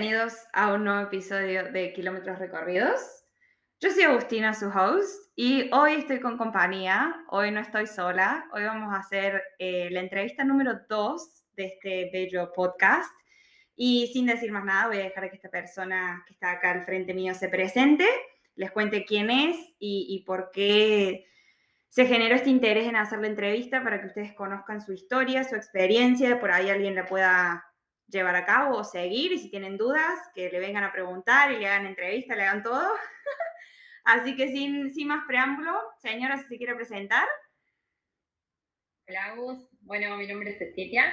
bienvenidos a un nuevo episodio de Kilómetros Recorridos. Yo soy Agustina, su host, y hoy estoy con compañía. Hoy no estoy sola. Hoy vamos a hacer eh, la entrevista número 2 de este bello podcast. Y sin decir más nada, voy a dejar que esta persona que está acá al frente mío se presente, les cuente quién es y, y por qué se generó este interés en hacer la entrevista para que ustedes conozcan su historia, su experiencia, por ahí alguien la pueda llevar a cabo o seguir y si tienen dudas, que le vengan a preguntar y le hagan entrevista, le hagan todo. Así que sin, sin más preámbulo, señora, si se quiere presentar. Hola, Agus. Bueno, mi nombre es Cecilia.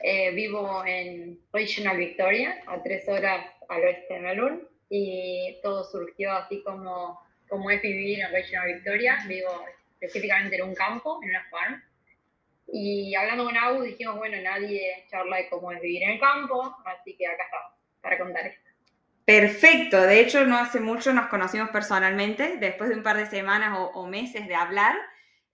Eh, vivo en Regional Victoria, a tres horas al oeste de Melbourne, y todo surgió así como, como es vivir en Regional Victoria. Vivo específicamente en un campo, en una farm y hablando con Agus dijimos, bueno, nadie charla de cómo es vivir en el campo, así que acá estamos para contar esto. Perfecto, de hecho no hace mucho nos conocimos personalmente, después de un par de semanas o, meses de hablar,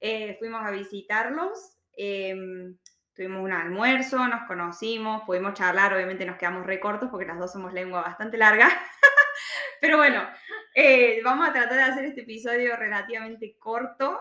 eh, fuimos a visitarlos, em, tuvimos un almuerzo, nos conocimos, pudimos charlar, obviamente nos quedamos recortos porque las dos somos lengua bastante larga, pero bueno, eh, vamos a tratar de hacer este episodio relativamente corto.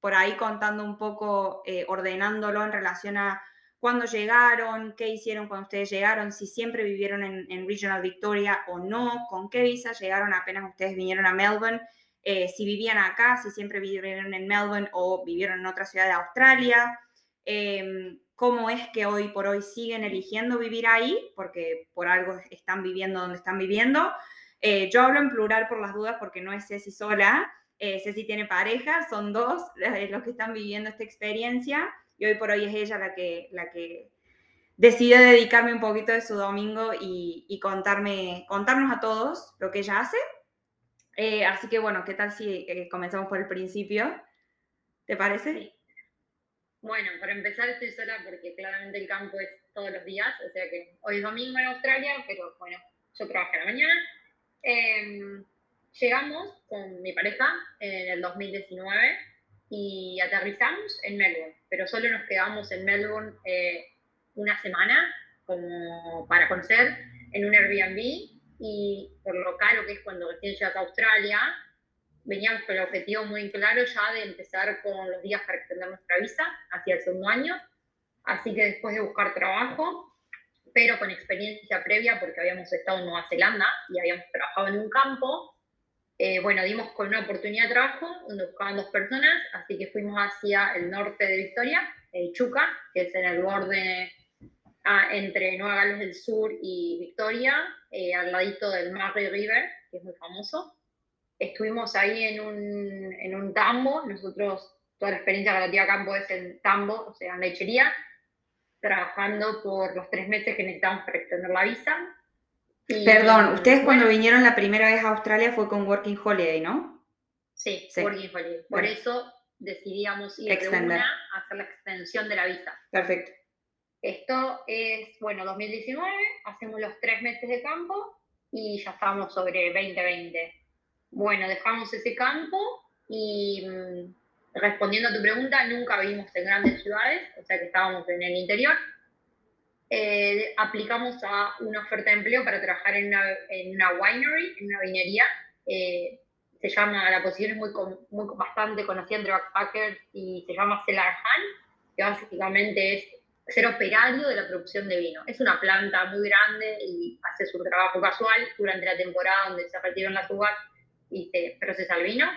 Por ahí contando un poco, eh, ordenándolo en relación a cuándo llegaron, qué hicieron cuando ustedes llegaron, si siempre vivieron en, Regional Victoria o no, con qué visa llegaron apenas ustedes vinieron a Melbourne, eh, si vivían acá, si siempre vivieron en Melbourne o vivieron en otra ciudad de Australia, em, cómo es que hoy por hoy siguen eligiendo vivir ahí, porque por algo están viviendo donde están viviendo. Eh, yo hablo en plural por las dudas porque no es Ceci sola, eh, Ceci tiene pareja, son dos los que están viviendo esta experiencia y hoy por hoy es ella la que, la que decide dedicarme un poquito de su domingo y, contarme, contarnos a todos lo que ella hace. Eh, así que bueno, ¿qué tal si eh, comenzamos por el principio? ¿Te parece? Bueno, para empezar estoy sola porque claramente el campo es todos los días, o sea que hoy es domingo en Australia, pero bueno, yo trabajo a la mañana. Llegamos con mi pareja en el 2019 y aterrizamos en Melbourne, pero solo nos quedamos en Melbourne eh, una semana como para conocer en un Airbnb y por lo caro que es cuando recién llegas a Australia, veníamos con el objetivo muy claro ya de empezar con los días para extender nuestra visa hacia el segundo año. Así que después de buscar trabajo, pero con experiencia previa porque habíamos estado en Nueva Zelanda y habíamos trabajado en un campo, eh, bueno, dimos con una oportunidad de trabajo donde buscaban dos personas, así que fuimos hacia el norte de Victoria, eh, Chuca, que es en el borde ah, entre Nueva Gales del Sur y Victoria, eh, al ladito del Murray River, que es muy famoso. Estuvimos ahí en un, en un tambo, nosotros toda la experiencia relativa campo es en tambo, o sea, en lechería, trabajando por los tres meses que necesitamos para extender la visa. Perdón, ustedes cuando vinieron la primera vez a Australia fue con Working Holiday, ¿no? Sí, Working Holiday. Por eso decidíamos ir de una a hacer la extensión de la visa. Perfecto. Esto es, bueno, 2019, hacemos los tres meses de campo y ya estamos sobre 2020. Bueno, dejamos ese campo y mm, respondiendo a tu pregunta, nunca vivimos en grandes ciudades, o sea que estábamos en el interior eh, aplicamos a una oferta de empleo para trabajar en una, en una winery, en una vinería. Eh, se llama, la posición es muy, muy bastante conocida entre backpackers y se llama Cellar Hand, que básicamente es ser operario de la producción de vino. Es una planta muy grande y hace su trabajo casual durante la temporada donde se retiran las uvas y se procesa el vino.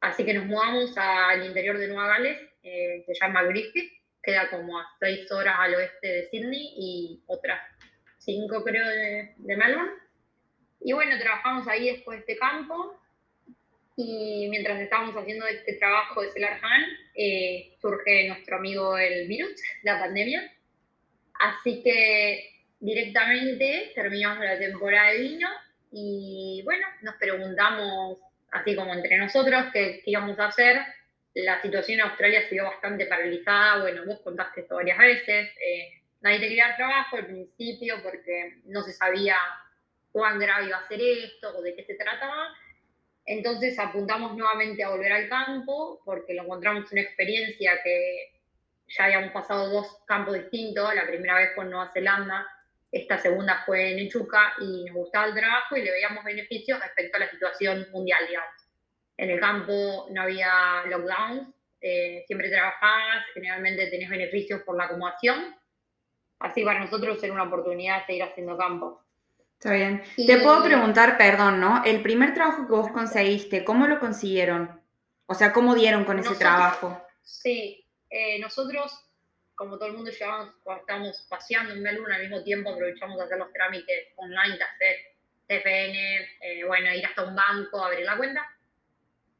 Así que nos mudamos al interior de Nueva Gales, eh, se llama Griffith, queda como a seis horas al oeste de Sydney y otras cinco creo de, Melbourne. Y bueno, trabajamos ahí después de este campo y mientras estábamos haciendo este trabajo de Celar eh, surge nuestro amigo el virus, la pandemia. Así que directamente terminamos la temporada de vino y bueno, nos preguntamos, así como entre nosotros, qué, qué íbamos a hacer la situación en Australia se vio bastante paralizada. Bueno, vos contaste esto varias veces. Eh, nadie te quería dar trabajo al principio porque no se sabía cuán grave iba a ser esto o de qué se trataba. Entonces apuntamos nuevamente a volver al campo porque lo encontramos una experiencia que ya habíamos pasado dos campos distintos. La primera vez fue en Nueva Zelanda esta segunda fue en Echuca y nos gustaba el trabajo y le veíamos beneficios respecto a la situación mundial, digamos. En el campo no había lockdowns, eh, siempre trabajabas, generalmente tenés beneficios por la acomodación, así para nosotros era una oportunidad de seguir haciendo campo. Está bien. Te puedo preguntar, perdón, ¿no? El primer trabajo que vos conseguiste, ¿cómo lo consiguieron? O sea, ¿cómo dieron con ese trabajo? Sí, eh, nosotros como todo el mundo llevamos, cuando estamos paseando en Melbourne al mismo tiempo, aprovechamos a hacer los trámites online, hacer TPN, eh, bueno, ir hasta un banco, abrir la cuenta.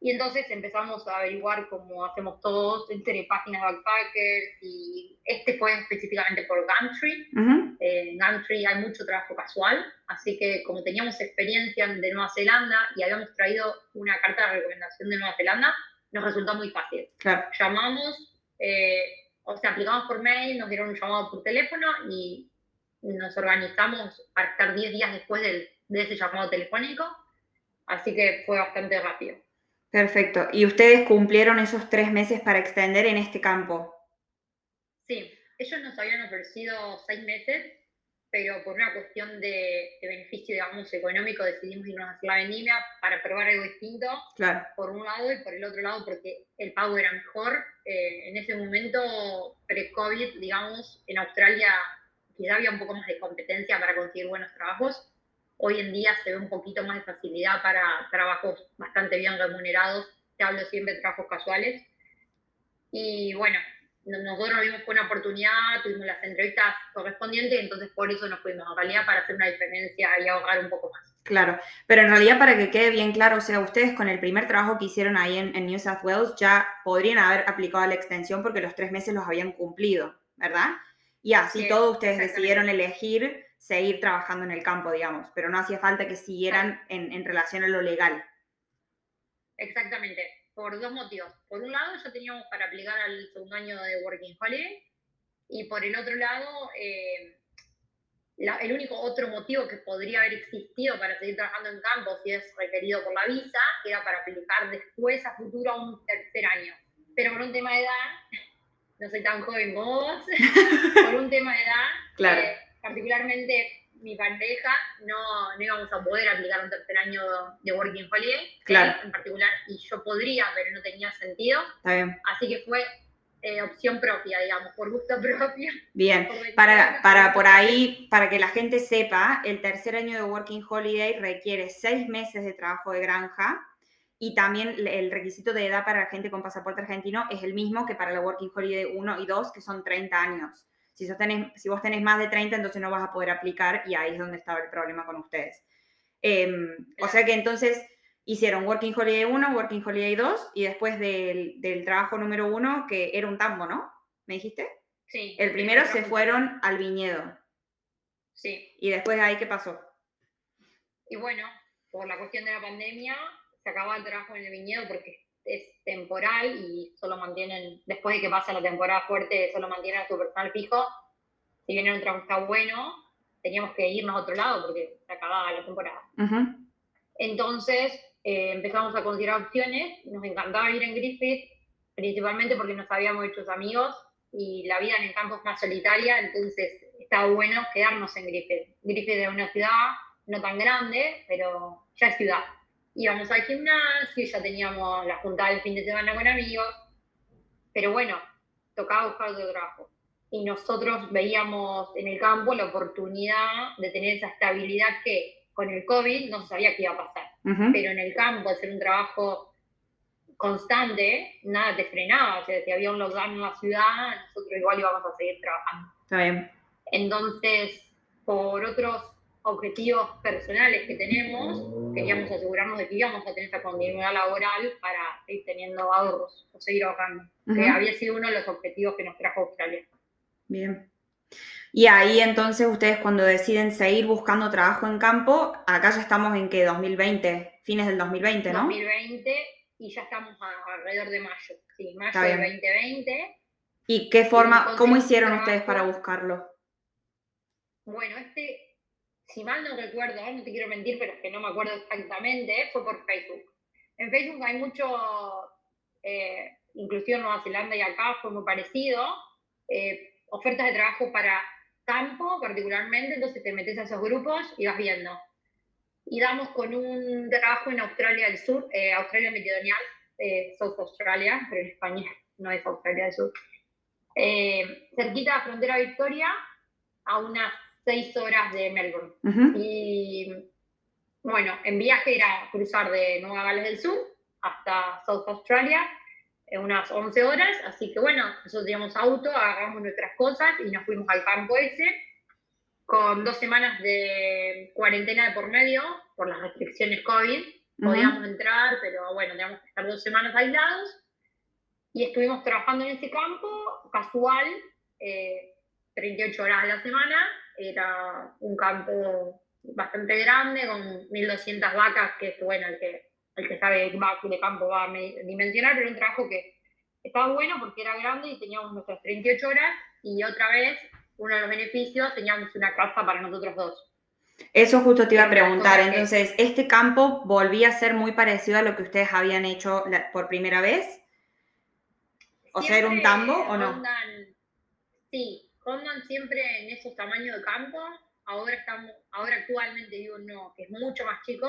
Y entonces empezamos a averiguar cómo hacemos todos entre páginas backpackers y este fue específicamente por Gumtree. en Gumtree hay mucho trabajo casual, así que como teníamos experiencia de Nueva Zelanda y habíamos traído una carta de recomendación de Nueva Zelanda, nos resultó muy fácil. Llamamos, eh, o sea, aplicamos por mail, nos dieron un llamado por teléfono y nos organizamos para estar 10 días después de ese llamado telefónico, así que fue bastante rápido. Perfecto. ¿Y ustedes cumplieron esos tres meses para extender en este campo? Sí, ellos nos habían ofrecido seis meses, pero por una cuestión de, beneficio, digamos, económico, decidimos irnos a la vendimia para probar algo distinto, claro. por un lado, y por el otro lado, porque el pago era mejor. Eh, en ese momento, pre-COVID, digamos, en Australia quizá había un poco más de competencia para conseguir buenos trabajos. Hoy en día se ve un poquito más de facilidad para trabajos bastante bien remunerados. Te hablo siempre de trabajos casuales. Y bueno, nosotros vimos una oportunidad, tuvimos las entrevistas correspondientes, entonces por eso nos fuimos a realidad para hacer una diferencia y ahogar un poco más. Claro, pero en realidad para que quede bien claro, o sea, ustedes con el primer trabajo que hicieron ahí en, New South Wales ya podrían haber aplicado la extensión porque los tres meses los habían cumplido, ¿verdad? Y así todos ustedes decidieron elegir seguir trabajando en el campo, digamos, pero no hacía falta que siguieran en, en relación a lo legal. Exactamente por dos motivos. Por un lado, ya teníamos para aplicar al segundo año de Working Holiday y por el otro lado, eh, el único otro motivo que podría haber existido para seguir trabajando en campo si es requerido por la visa era para aplicar después a futuro a un tercer año. Pero por un tema de edad, no soy tan joven como vos, por un tema de edad, claro. Eh, particularmente mi pareja no, no íbamos a poder aplicar un tercer año de Working Holiday claro. en particular, y yo podría, pero no tenía sentido. Está bien. Así que fue eh, opción propia, digamos, por gusto propio. Bien, para, para por ahí, para que la gente sepa, el tercer año de Working Holiday requiere seis meses de trabajo de granja y también el requisito de edad para la gente con pasaporte argentino es el mismo que para la Working Holiday 1 y 2, que son 30 años. Si, vos tenés, más de 30, entonces no vas a poder aplicar y ahí es donde estaba el problema con ustedes. Em, o sea que entonces hicieron Working Holiday 1, Working Holiday 2 y después del, trabajo número 1, que era un tambo, ¿no? ¿Me dijiste? Sí. El primero se fueron al viñedo. Sí. ¿Y después de ahí qué pasó? Y bueno, por la cuestión de la pandemia, se acabó el trabajo en el viñedo porque es temporal y solo mantienen, después de que pasa la temporada fuerte, solo mantienen a su personal fijo. Si bien era un trabajo bueno, teníamos que irnos a otro lado porque se acababa la temporada. Entonces eh, empezamos a considerar opciones. Nos encantaba ir en Griffith, principalmente porque nos habíamos hecho amigos y la vida en el campo es más solitaria, entonces estaba bueno quedarnos en Griffith. Griffith es una ciudad no tan grande, pero ya es ciudad íbamos al gimnasio, ya teníamos la juntada del fin de semana con amigos, pero bueno, tocaba buscar otro trabajo. Y nosotros veíamos en el campo la oportunidad de tener esa estabilidad que con el COVID no sabía qué iba a pasar. Pero en el campo, hacer un trabajo constante, nada te frenaba. O sea, si había un lockdown en la ciudad, nosotros igual íbamos a seguir trabajando. Está bien. Entonces, por otros objetivos personales que tenemos, queríamos asegurarnos de que íbamos a tener esa continuidad laboral para ir teniendo ahorros o seguir ahorrando, que había sido uno de los objetivos que nos trajo Australia. Bien. Y ahí entonces ustedes cuando deciden seguir buscando trabajo en campo, acá ya estamos en que 2020, fines del 2020, ¿no? 2020 y ya estamos alrededor de mayo, sí, mayo del 2020. ¿Y qué forma, cómo hicieron ustedes para buscarlo? Bueno, este si mal no recuerdo, no te quiero mentir, pero es que no me acuerdo exactamente, fue por Facebook. En Facebook hay mucho, eh, Nueva Zelanda y acá fue muy parecido, eh, ofertas de trabajo para campo particularmente, entonces te metes a esos grupos y vas viendo. Y damos con un trabajo en Australia del Sur, eh, Australia Meridional, eh, South Australia, pero en España no es Australia del Sur, cerquita de la frontera Victoria, a unas seis horas de Melbourne. Y bueno, en viaje era cruzar de Nueva Gales del Sur hasta South Australia, en unas 11 horas, así que bueno, nosotros teníamos auto, agarramos nuestras cosas y nos fuimos al campo ese, con dos semanas de cuarentena de por medio, por las restricciones COVID, podíamos entrar, pero bueno, teníamos que estar dos semanas aislados, y estuvimos trabajando en ese campo, casual, 38 eh, horas a la semana, era un campo bastante grande, con 1.200 vacas, que es bueno, el que, el que sabe de campo va a dimensionar, pero un trabajo que estaba bueno porque era grande y teníamos nuestras 38 horas y otra vez, uno de los beneficios, teníamos una casa para nosotros dos. Eso justo te iba a preguntar, entonces, ¿este campo volvía a ser muy parecido a lo que ustedes habían hecho por primera vez? ¿O sea, era un tambo o no? sí, rondan siempre en esos tamaños de campo, ahora estamos, ahora actualmente vivo uno que es mucho más chico,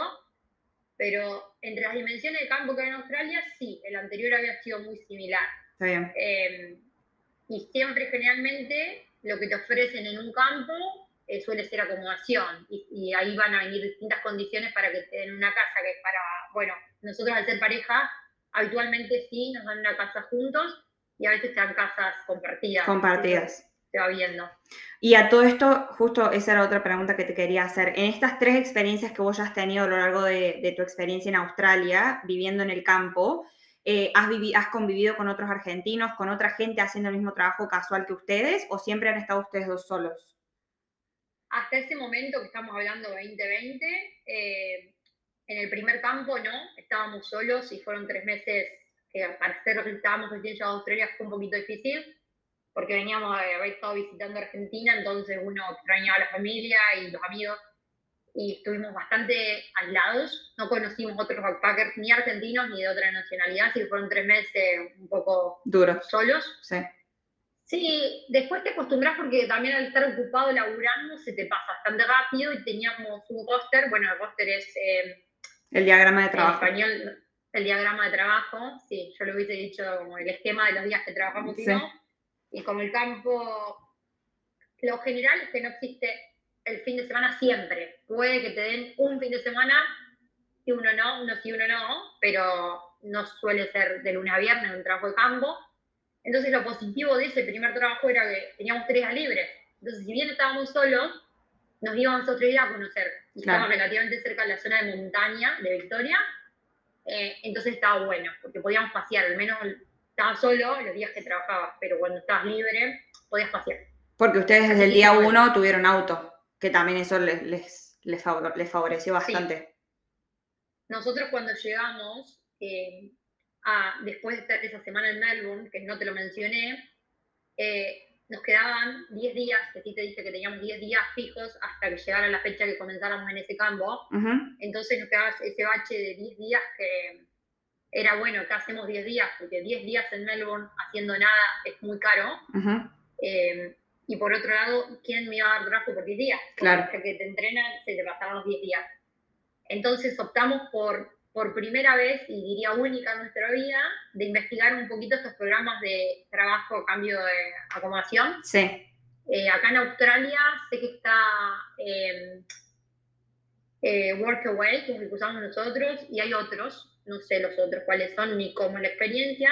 pero entre las dimensiones de campo que hay en Australia, sí, el anterior había sido muy similar. Está bien. Em, y siempre generalmente lo que te ofrecen en un campo eh, suele ser acomodación y, ahí van a venir distintas condiciones para que te den una casa que es para, bueno, nosotros al ser pareja, habitualmente sí, nos dan una casa juntos y a veces te dan casas compartidas. Compartidas se va viendo. Y a todo esto, justo esa era otra pregunta que te quería hacer. En estas tres experiencias que vos ya has tenido a lo largo de, tu experiencia en Australia, viviendo en el campo, eh, has, has convivido con otros argentinos, con otra gente haciendo el mismo trabajo casual que ustedes, o siempre han estado ustedes dos solos? Hasta ese momento que estamos hablando 2020, eh, en el primer campo no, estábamos solos y fueron tres meses que para ser lo que estábamos recién a Australia fue un poquito difícil porque veníamos de haber estado visitando Argentina, entonces uno extrañaba a la familia y los amigos, y estuvimos bastante aislados, no conocimos otros backpackers ni argentinos ni de otra nacionalidad, así que fueron tres meses un poco duros. Solos. Sí. Sí, después te acostumbras porque también al estar ocupado laburando se te pasa bastante rápido y teníamos un roster, bueno, el roster es... Eh, el diagrama de trabajo. En español, el diagrama de trabajo, sí, yo lo hubiese dicho como el esquema de los días que trabajamos y no y como el campo, lo general es que no existe el fin de semana siempre. Puede que te den un fin de semana y uno no, uno sí, uno no, pero no suele ser de lunes a viernes un trabajo de campo. Entonces lo positivo de ese primer trabajo era que teníamos tres días libres. Entonces, si bien estábamos solos, nos íbamos otro día a conocer. Y estábamos relativamente cerca de la zona de montaña de Victoria. Eh, entonces estaba bueno, porque podíamos pasear, al menos estaba solo los días que trabajaba, pero cuando estabas libre podías pasear. Porque ustedes desde el día uno tuvieron auto, que también eso les, les, les, favoreció bastante. Nosotros cuando llegamos, eh, a, después de estar esa semana en Melbourne, que no te lo mencioné, eh, nos quedaban 10 días, que sí te dije que teníamos 10 días fijos hasta que llegara la fecha que comenzáramos en ese campo. Entonces nos quedaba ese bache de 10 días que era bueno, que hacemos 10 días, porque 10 días en Melbourne haciendo nada es muy caro. Eh, y por otro lado, ¿quién me iba a dar trabajo por 10 días? Claro. Porque que te entrenan, se te pasaban los 10 días. Entonces optamos por, por primera vez, y diría única en nuestra vida, de investigar un poquito estos programas de trabajo, cambio de acomodación. Sí. Eh, acá en Australia sé que está eh, eh, Workaway, que es el que usamos nosotros, y hay otros no sé los otros cuáles son ni cómo la experiencia,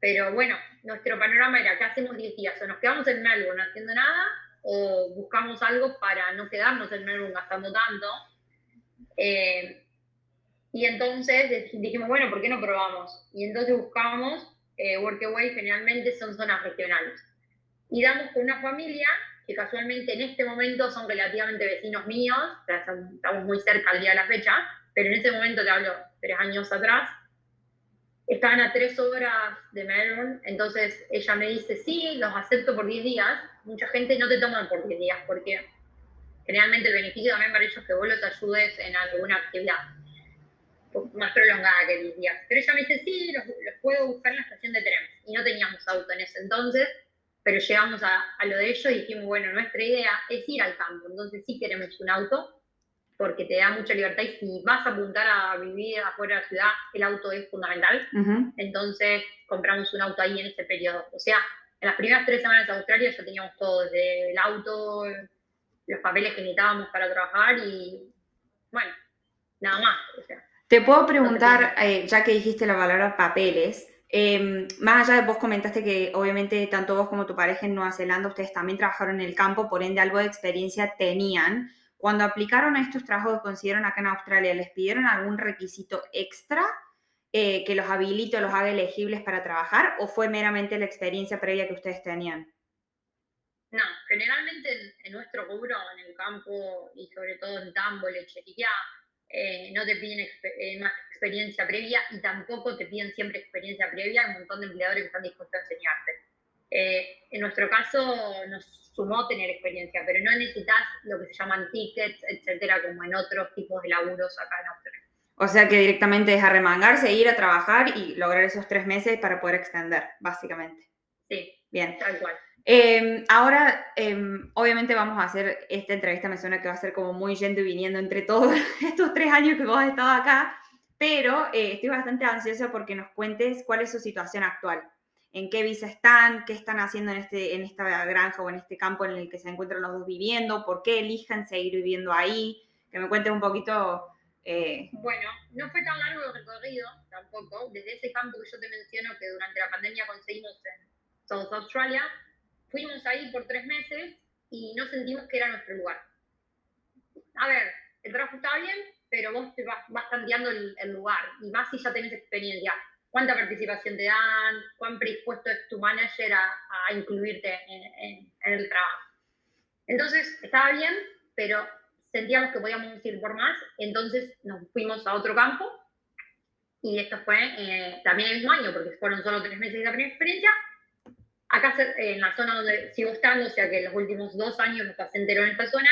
pero bueno, nuestro panorama era que hacemos 10 días, o nos quedamos en Melbourne haciendo nada, o buscamos algo para no quedarnos en Melbourne gastando tanto. Eh, y entonces dijimos, bueno, ¿por qué no probamos? Y entonces buscamos, eh, Workaway generalmente son zonas regionales. Y damos con una familia que casualmente en este momento son relativamente vecinos míos, estamos muy cerca al día de la fecha, pero en ese momento te hablo tres años atrás, estaban a tres horas de Melbourne, entonces ella me dice, sí, los acepto por 10 días, mucha gente no te toma por 10 días, porque generalmente el beneficio también para ellos es que vos los ayudes en alguna actividad más prolongada que 10 días. Pero ella me dice, sí, los, puedo buscar en la estación de tren, y no teníamos auto en ese entonces, pero llegamos a, a, lo de ello y dijimos, bueno, nuestra idea es ir al campo, entonces sí queremos un auto, porque te da mucha libertad y si vas a apuntar a vivir afuera de la ciudad, el auto es fundamental. Entonces compramos un auto ahí en ese periodo. O sea, en las primeras tres semanas de Australia ya teníamos todo, desde el auto, los papeles que necesitábamos para trabajar y bueno, nada más. te puedo preguntar, eh, ya que dijiste la palabra papeles, em, más allá de vos comentaste que obviamente tanto vos como tu pareja en Nueva Zelanda, ustedes también trabajaron en el campo, por ende algo de experiencia tenían. Cuando aplicaron a estos trabajos que consiguieron acá en Australia, ¿les pidieron algún requisito extra eh, que los habilite o los haga elegibles para trabajar o fue meramente la experiencia previa que ustedes tenían? No, generalmente en, nuestro rubro, en el campo y sobre todo en tambo, lechería, eh, no te piden eh, más experiencia previa y tampoco te piden siempre experiencia previa. Hay un montón de empleadores que están dispuestos a enseñarte. En nuestro caso, nos sumó tener experiencia, pero no necesitas lo que se llaman tickets, etcétera, como en otros tipos de laburos acá en Australia. O sea que directamente es arremangarse, ir a trabajar y lograr esos tres meses para poder extender, básicamente. Sí, bien. Tal cual. Em, ahora, em, obviamente vamos a hacer esta entrevista, me suena que va a ser como muy yendo y viniendo entre todos estos tres años que vos has estado acá, pero eh, estoy bastante ansiosa porque nos cuentes cuál es su situación actual en qué visa están, qué están haciendo en, este, en esta granja o en este campo en el que se encuentran los dos viviendo, por qué elijan seguir viviendo ahí, que me cuenten un poquito. Eh, bueno, no fue tan largo el recorrido tampoco, desde ese campo que yo te menciono que durante la pandemia conseguimos en South Australia, fuimos ahí por tres meses y no sentimos que era nuestro lugar. A ver, el trabajo está bien, pero vos te vas, vas el, el lugar y más si ya tenés experiencia cuánta participación te dan, cuán predispuesto es tu manager a, incluirte en, el trabajo. Entonces, estaba bien, pero sentíamos que podíamos ir por más, entonces nos fuimos a otro campo y esto fue eh, también el mismo año, porque fueron solo tres meses de la primera experiencia. Acá en la zona donde sigo estando, o sea que los últimos dos años me pasé entero en esta zona,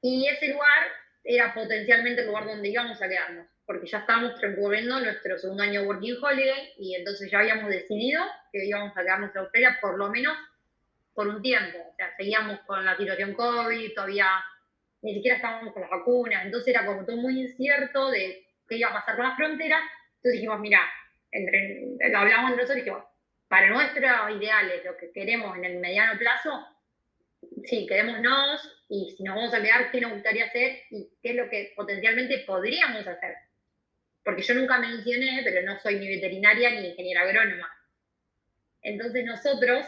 y ese lugar era potencialmente el lugar donde íbamos a quedarnos porque ya estábamos transcurriendo nuestro segundo año Working Holiday y entonces ya habíamos decidido que íbamos a quedarnos en Australia por lo menos por un tiempo. O sea, seguíamos con la situación COVID, todavía ni siquiera estábamos con las vacunas, entonces era como todo muy incierto de qué iba a pasar con las fronteras. Entonces dijimos, mira, entre, hablamos entre nosotros y dijimos, para nuestros ideales, lo que queremos en el mediano plazo, sí, quedémonos y si nos vamos a quedar, qué nos gustaría hacer y qué es lo que potencialmente podríamos hacer porque yo nunca mencioné, pero no soy ni veterinaria ni ingeniera agrónoma. Entonces nosotros,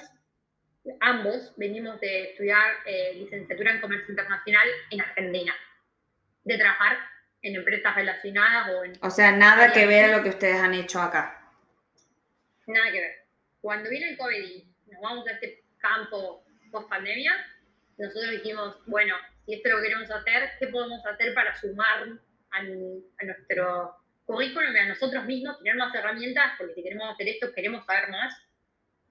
ambos, venimos de estudiar eh, licenciatura en comercio internacional en Argentina, de trabajar en empresas relacionadas o en... O sea, nada que ver a lo que ustedes han hecho acá. Nada que ver. Cuando viene el COVID y nos vamos a este campo post pandemia, nosotros dijimos, bueno, si esto lo queremos hacer, ¿qué podemos hacer para sumar a, a nuestro currículum a nosotros mismos, tener más herramientas, porque si queremos hacer esto, queremos saber más,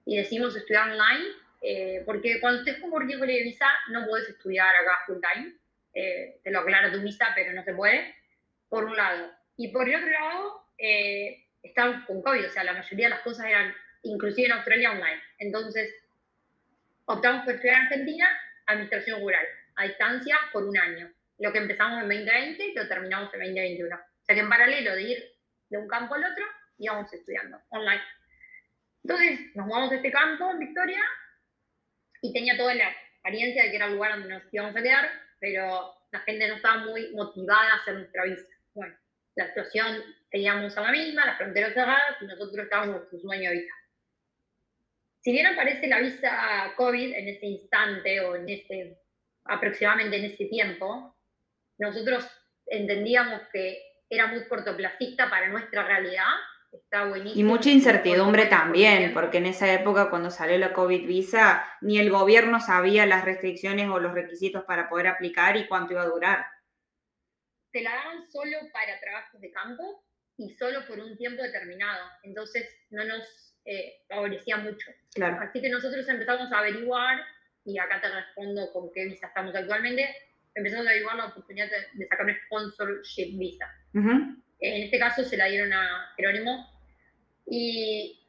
y decimos estudiar online, eh, porque cuando estés con currículum de visa, no puedes estudiar acá full time, eh, te lo aclara tu visa, pero no se puede, por un lado. Y por el otro lado, eh, están con COVID, o sea, la mayoría de las cosas eran, inclusive en Australia, online. Entonces, optamos por estudiar en Argentina, administración rural, a distancia, por un año. Lo que empezamos en 2020 lo terminamos en 2021 que en paralelo de ir de un campo al otro, íbamos estudiando online. Entonces nos mudamos a este campo Victoria y tenía toda la apariencia de que era el lugar donde nos íbamos a quedar, pero la gente no estaba muy motivada a hacer nuestra visa. Bueno, la situación teníamos a la misma, las fronteras cerradas y nosotros estábamos con su año de visa. Si bien aparece la visa COVID en ese instante o en ese, aproximadamente en ese tiempo, nosotros entendíamos que era muy cortoplacista para nuestra realidad. Está buenísimo. Y mucha incertidumbre también, porque en esa época cuando salió la COVID visa, ni el gobierno sabía las restricciones o los requisitos para poder aplicar y cuánto iba a durar. Te la daban solo para trabajos de campo y solo por un tiempo determinado. Entonces no nos eh, favorecía mucho. Claro. Así que nosotros empezamos a averiguar, y acá te respondo con qué visa estamos actualmente, empezamos a averiguar la oportunidad de, sacar un sponsorship visa. En este caso se la dieron a Jerónimo. Y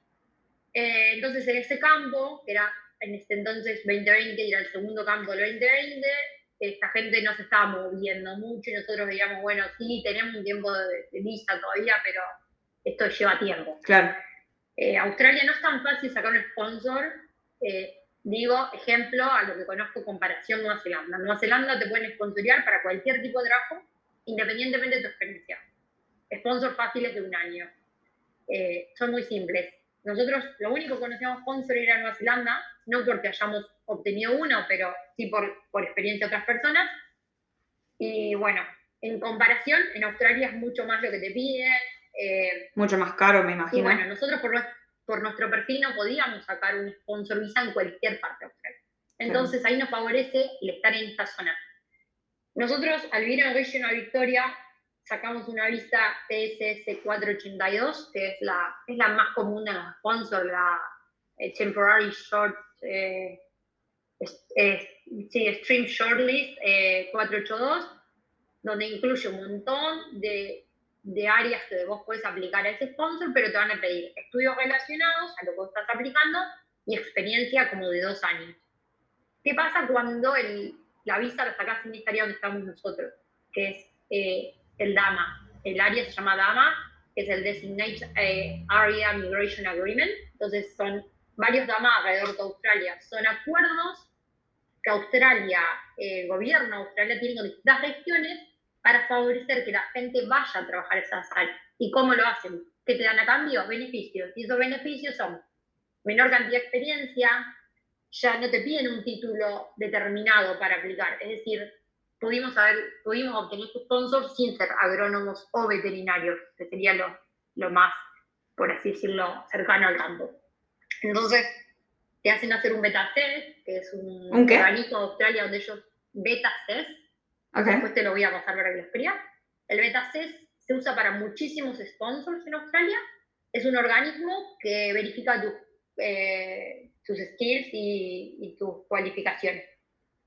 eh, entonces en ese campo, que era en este entonces 2020 y era el segundo campo del 2020, esta gente no se estaba moviendo mucho y nosotros veíamos, bueno, sí, tenemos un tiempo de, visa todavía, pero esto lleva tiempo. Claro. Eh, Australia no es tan fácil sacar un sponsor. Eh, digo, ejemplo, a lo que conozco, comparación Nueva Zelanda. Nueva Zelanda te pueden sponsorear para cualquier tipo de trabajo, independientemente de tu experiencia. Sponsor fáciles de un año. Eh, son muy simples. Nosotros lo único que conocíamos sponsor era Nueva Zelanda, no porque hayamos obtenido uno, pero sí por, por experiencia de otras personas. Y bueno, en comparación, en Australia es mucho más lo que te piden. Eh, mucho más caro, me imagino. Y bueno, nosotros por, por nuestro perfil no podíamos sacar un sponsor visa en cualquier parte de Australia. Entonces ahí nos favorece el estar en esta zona. Nosotros al vivir en Regional Victoria sacamos una visa PSS 482, que es la, es la más común de los sponsors, la eh, Temporary Short, eh, sí, Stream Shortlist 482, eh, donde incluye un montón de, de, áreas que vos puedes aplicar a ese sponsor, pero te van a pedir estudios relacionados a lo que vos estás aplicando y experiencia como de dos años. ¿Qué pasa cuando el, la visa la sacás en esta área donde estamos nosotros? Que es el DAMA. El área se llama DAMA, que es el Designated eh, Area Migration Agreement. Entonces son varios DAMA alrededor de Australia. Son acuerdos que Australia, el gobierno de Australia tiene con distintas regiones para favorecer que la gente vaya a trabajar esas áreas. ¿Y cómo lo hacen? ¿Qué te dan a cambio? Beneficios. Y esos beneficios son menor cantidad de experiencia, ya no te piden un título determinado para aplicar. Es decir, pudimos, haber, pudimos obtener sponsor sin ser agrónomos o veterinarios, que sería lo, lo más, por así decirlo, cercano al campo. Entonces, te hacen hacer un beta que es un, organismo de Australia donde ellos beta Después te lo voy a pasar para que lo explique. El beta se usa para muchísimos sponsors en Australia. Es un organismo que verifica eh, tus skills y, y tus cualificaciones.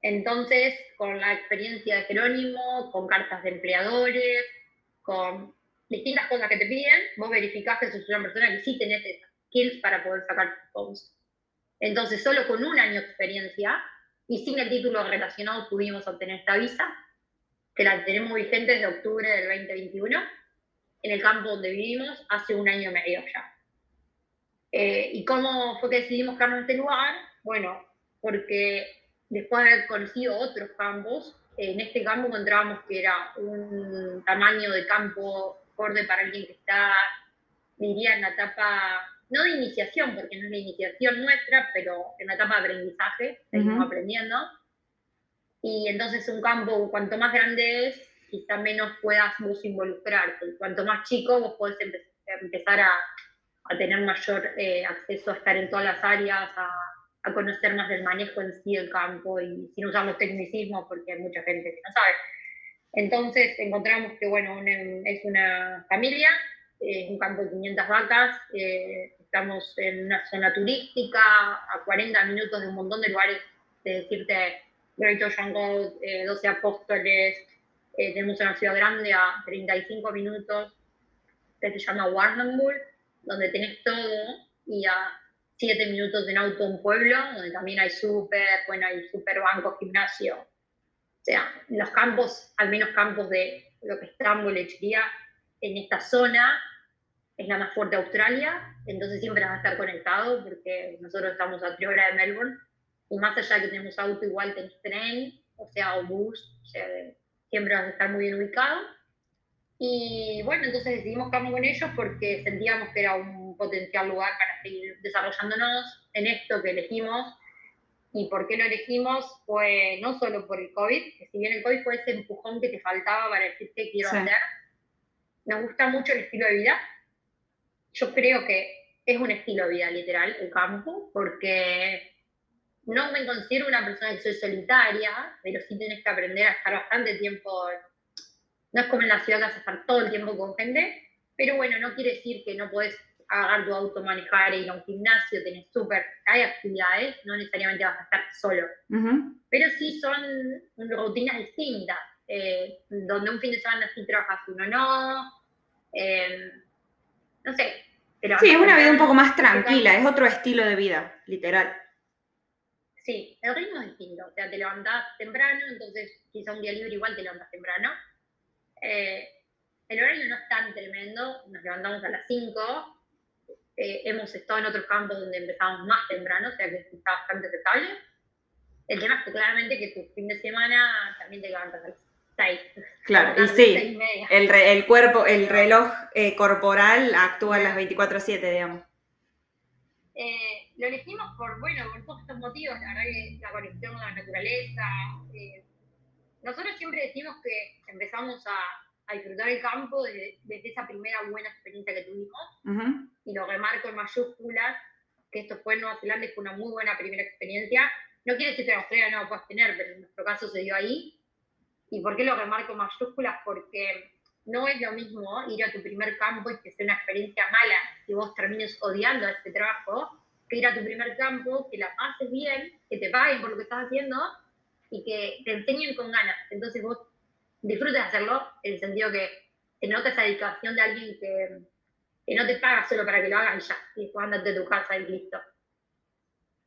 Entonces, con la experiencia de Jerónimo, con cartas de empleadores, con distintas cosas que te piden, vos verificás que sos una persona que sí tenés skills para poder sacar tus Entonces, solo con un año de experiencia y sin el título relacionado pudimos obtener esta visa, que la tenemos vigente desde octubre del 2021, en el campo donde vivimos hace un año y medio ya. Eh, ¿Y cómo fue que decidimos en este lugar? Bueno, porque después de haber conocido otros campos, en este campo encontrábamos que era un tamaño de campo acorde para alguien que está, diría, en la etapa, no de iniciación, porque no es la iniciación nuestra, pero en la etapa de aprendizaje, seguimos aprendiendo. Y entonces un campo, cuanto más grande es, quizá menos puedas vos involucrarte. Cuanto más chico, vos podés empezar a, a tener mayor eh, acceso a estar en todas las áreas, a a conocer más del manejo en sí del campo y sin usar los tecnicismos porque hay mucha gente que no sabe. Entonces encontramos que, bueno, es una familia, es un campo de 500 vacas, eh, estamos en una zona turística, a 40 minutos de un montón de lugares, de decirte, Great Ocean Road, 12 Apóstoles, eh, tenemos una ciudad grande a 35 minutos, que se llama Warrnambool, donde tenés todo, y a siete minutos en auto un pueblo, donde también hay súper, bueno, hay súper banco, gimnasio. O sea, los campos, al menos campos de lo que está en lechería, en esta zona, es la más fuerte de Australia, entonces siempre vas a estar conectado porque nosotros estamos a tres horas de Melbourne y más allá que tenemos auto, igual tenés tren, o sea, o bus, o sea, siempre vas a estar muy bien ubicado. Y bueno, entonces decidimos quedarnos con ellos porque sentíamos que era un potencial lugar para seguir desarrollándonos en esto que elegimos. ¿Y por qué lo elegimos? Fue no solo por el COVID, que si bien el COVID fue ese empujón que te faltaba para decir qué quiero hacer, me gusta mucho el estilo de vida. Yo creo que es un estilo de vida literal el campo, porque no me considero una persona que soy solitaria, pero sí tienes que aprender a estar bastante tiempo no es como en la ciudad que vas a estar todo el tiempo con gente, pero bueno, no quiere decir que no puedes agarrar tu auto, manejar, ir a un gimnasio, tenés súper, hay actividades, no necesariamente vas a estar solo, pero sí son rutinas distintas, eh, donde un fin de semana sí trabajas, uno no, em, no sé. sí, es una vida un poco más tranquila, es otro estilo de vida, literal. Sí, el ritmo es distinto. O sea, te levantás temprano, entonces quizá un día libre igual te levantas temprano. Eh, el horario no es tan tremendo, nos levantamos a las 5. Eh, hemos estado en otros campos donde empezamos más temprano, o sea que está bastante aceptable. El tema es que claramente que tu fin de semana también te levantas a las 6. Claro, y sí, el, el, cuerpo, el reloj eh, corporal actúa a las 24-7, digamos. Eh, lo elegimos por, bueno, por todos estos motivos, la verdad que la conexión con la naturaleza. Eh, nosotros siempre decimos que empezamos a, a disfrutar el campo desde, esa primera buena experiencia que tuvimos, y lo remarco en mayúsculas, que esto fue en Nueva Zelanda y fue una muy buena primera experiencia. No quiere decir que en Australia no lo puedas tener, pero en nuestro caso se dio ahí. ¿Y por qué lo remarco en mayúsculas? Porque no es lo mismo ir a tu primer campo y que sea una experiencia mala y vos termines odiando a ese trabajo, que ir a tu primer campo, que la pases bien, que te paguen por lo que estás haciendo y que te enseñen con ganas. Entonces vos disfrutes hacerlo, en el sentido que te nota esa dedicación de alguien que, que no te paga solo para que lo hagan ya, y después andate de tu casa y listo.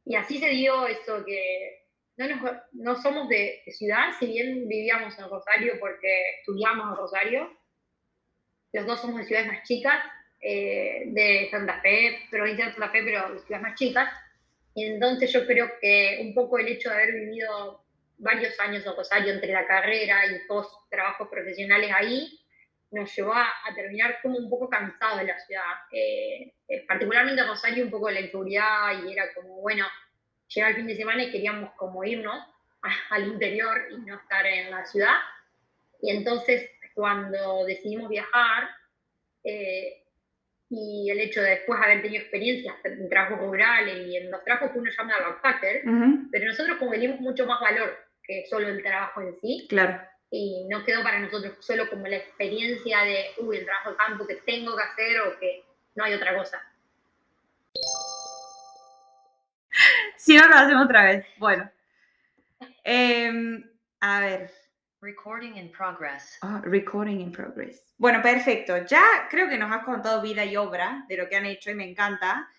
Y así se dio eso que no, no somos de, de, ciudad, si bien vivíamos en Rosario porque estudiamos en Rosario, los dos somos de ciudades más chicas, eh, de Santa Fe, provincia de Santa Fe, pero ciudades más chicas. Entonces yo creo que un poco el hecho de haber vivido varios años en Rosario entre la carrera y dos trabajos profesionales ahí, nos llevó a, terminar como un poco cansados de la ciudad. Eh, eh, particularmente Rosario, un poco de la inseguridad y era como, bueno, llega el fin de semana y queríamos como irnos al interior y no estar en la ciudad. Y entonces cuando decidimos viajar eh, y el hecho de después haber tenido experiencias en trabajos rurales y en los trabajos que uno llama backpacker, pero nosotros como venimos mucho más valor que solo el trabajo en sí. Claro. Y no quedó para nosotros solo como la experiencia de, uy, el trabajo de campo que tengo que hacer o que no hay otra cosa. Si no, lo hacemos otra vez. Bueno. Em, a ver, Recording in progress. Ah, recording in progress. Bueno, perfecto. Ya creo que nos has contado vida y obra de lo que han hecho y me encanta.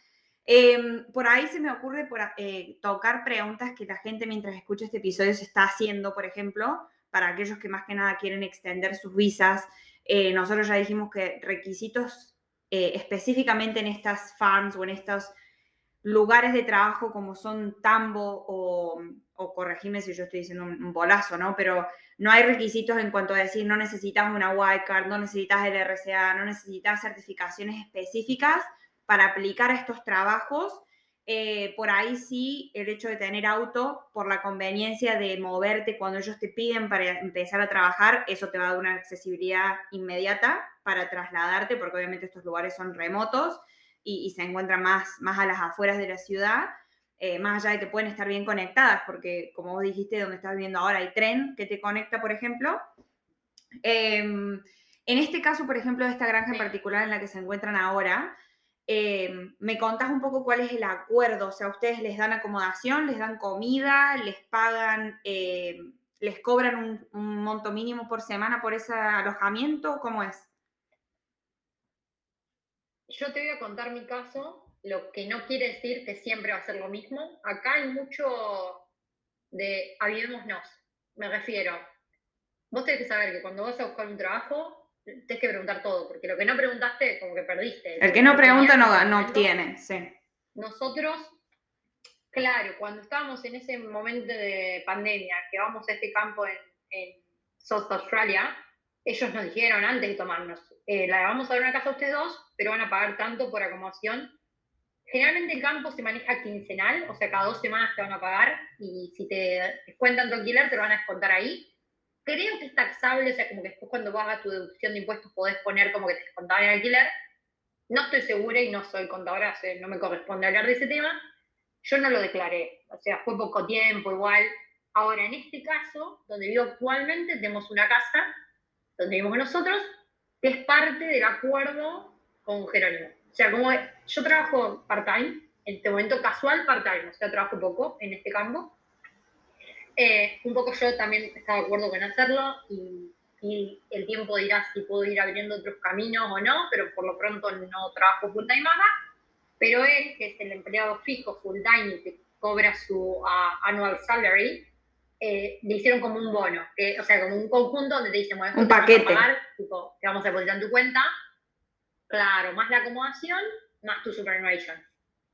Em, por ahí se me ocurre eh, tocar preguntas que la gente mientras escucha este episodio se está haciendo, por ejemplo, para aquellos que más que nada quieren extender sus visas. Eh, nosotros ya dijimos que requisitos eh, específicamente en estas farms o en estos lugares de trabajo como son Tambo o, o corregime si yo estoy diciendo un, bolazo, ¿no? Pero no hay requisitos en cuanto a decir no necesitas una wildcard, no necesitas el RCA, no necesitas certificaciones específicas para aplicar estos trabajos. Eh, por ahí sí, el hecho de tener auto, por la conveniencia de moverte cuando ellos te piden para empezar a trabajar, eso te va a dar una accesibilidad inmediata para trasladarte, porque obviamente estos lugares son remotos y, se encuentran más, más a las afueras de la ciudad. Eh, más allá de que pueden estar bien conectadas, porque como vos dijiste, donde estás viviendo ahora hay tren que te conecta, por ejemplo. Em, en este caso, por ejemplo, de esta granja en particular en la que se encuentran ahora, em, ¿me contás un poco cuál es el acuerdo? O sea, ¿ustedes les dan acomodación, les dan comida, les pagan, em, les cobran un, un monto mínimo por semana por ese alojamiento? ¿Cómo es? Yo te voy a contar mi caso lo que no quiere decir que siempre va a ser lo mismo. Acá hay mucho de aviémonos, me refiero. Vos tenés que saber que cuando vas a buscar un trabajo, tenés que preguntar todo, porque lo que no preguntaste, como que perdiste. El que no pregunta no, no obtiene, sí. Nosotros, claro, cuando estábamos en ese momento de pandemia, que vamos a este campo en, en South Australia, ellos nos dijeron antes de tomarnos, eh, la vamos a dar una casa a ustedes dos, pero van a pagar tanto por acomodación Generalmente el campo se maneja quincenal, o sea, cada dos semanas te van a pagar y si te descuentan tu alquiler te lo van a descontar ahí. Creo que es taxable, o sea, como que después cuando vas a tu deducción de impuestos podés poner como que te descontaban el alquiler. No estoy segura y no soy contadora, no me corresponde hablar de ese tema. Yo no lo declaré, o sea, fue poco tiempo igual. Ahora, en este caso, donde vivo actualmente, tenemos una casa donde vivimos nosotros, que es parte del acuerdo con Jerónimo. O sea, como yo trabajo part-time, en este momento casual part-time, o sea, trabajo poco en este campo. Eh, un poco yo también estaba de acuerdo con hacerlo y, y, el tiempo dirá si puedo ir abriendo otros caminos o no, pero por lo pronto no trabajo full-time acá. Pero él, que es el empleado fijo, full time, que cobra su annual salary, eh, le hicieron como un bono, que, o sea, como un conjunto donde te dicen, bueno, un paquete. Te, pagar, tipo, te vamos a depositar en tu cuenta, claro, más la acomodación, más tu superannuation.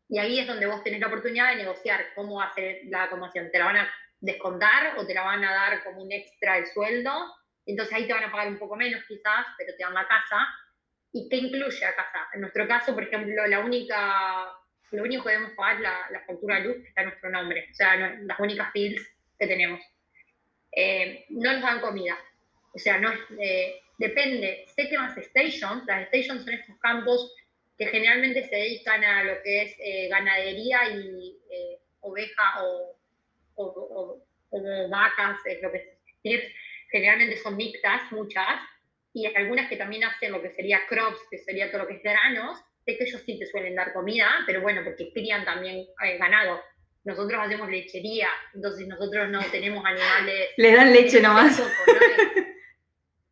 Y ahí es donde vos tenés la oportunidad de negociar cómo ser la acomodación. ¿Te la van a descontar o te la van a dar como un extra de sueldo? Entonces ahí te van a pagar un poco menos quizás, pero te dan la casa. ¿Y qué incluye la casa? En nuestro caso, por ejemplo, la única, lo único que debemos pagar es la, la factura de luz que está en nuestro nombre. O sea, las únicas bills que tenemos. Eh, no nos dan comida. O sea, no eh, depende. Sé que más stations, las stations son estos campos que generalmente se dedican a lo que es eh, ganadería y oveja o, o, vacas, es lo que es. Generalmente son mixtas, muchas, y algunas que también hacen lo que sería crops, que sería todo lo que es granos. Sé que ellos sí te suelen dar comida, pero bueno, porque crían también ganado nosotros hacemos lechería, entonces nosotros no tenemos animales. Le dan leche nomás.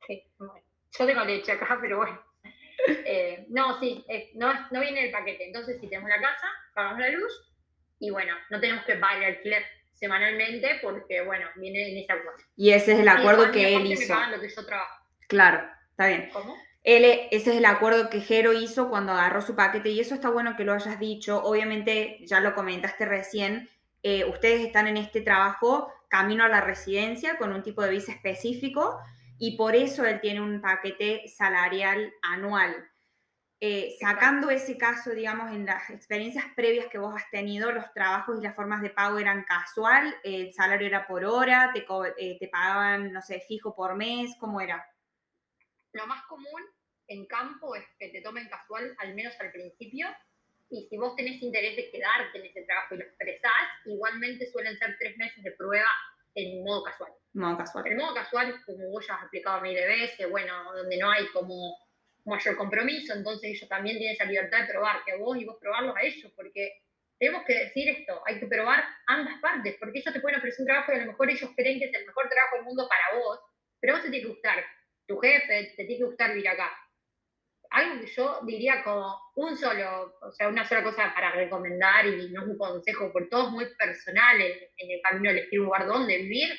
Sí, yo tengo leche acá, pero bueno. Eh, no, sí, no, no viene el paquete. Entonces, si tenemos la casa, pagamos la luz y bueno, no tenemos que pagar el alquiler semanalmente porque, bueno, viene en ese acuerdo. Y ese es el acuerdo que él hizo. lo que yo trabajo. Claro, está bien. ¿Cómo? Él, ese es el acuerdo que Jero hizo cuando agarró su paquete y eso está bueno que lo hayas dicho. Obviamente, ya lo comentaste recién, eh, ustedes están en este trabajo camino a la residencia con un tipo de visa específico y por eso él tiene un paquete salarial anual. Eh, sacando ese caso, digamos, en las experiencias previas que vos has tenido, los trabajos y las formas de pago eran casual, el salario era por hora, te, eh, te pagaban, no sé, fijo por mes, ¿cómo era? Lo más común en campo es que te tomen casual, al menos al principio, y si vos tenés interés de quedarte en ese trabajo y lo expresás, igualmente suelen ser tres meses de prueba en modo casual. Modo casual. En modo casual, como vos ya has explicado de veces, bueno, donde no hay como mayor compromiso, entonces ellos también tienen esa libertad de probar, que a vos y vos probarlos a ellos, porque tenemos que decir esto, hay que probar ambas partes, porque ellos te pueden ofrecer un trabajo y a lo mejor ellos creen que es el mejor trabajo del mundo para vos, pero vos te tiene que gustar, tu jefe, te tiene que gustar vivir acá algo que yo diría como un solo, o sea, una sola cosa para recomendar y no es un consejo, por todo es muy personal en, el camino de elegir un lugar donde vivir,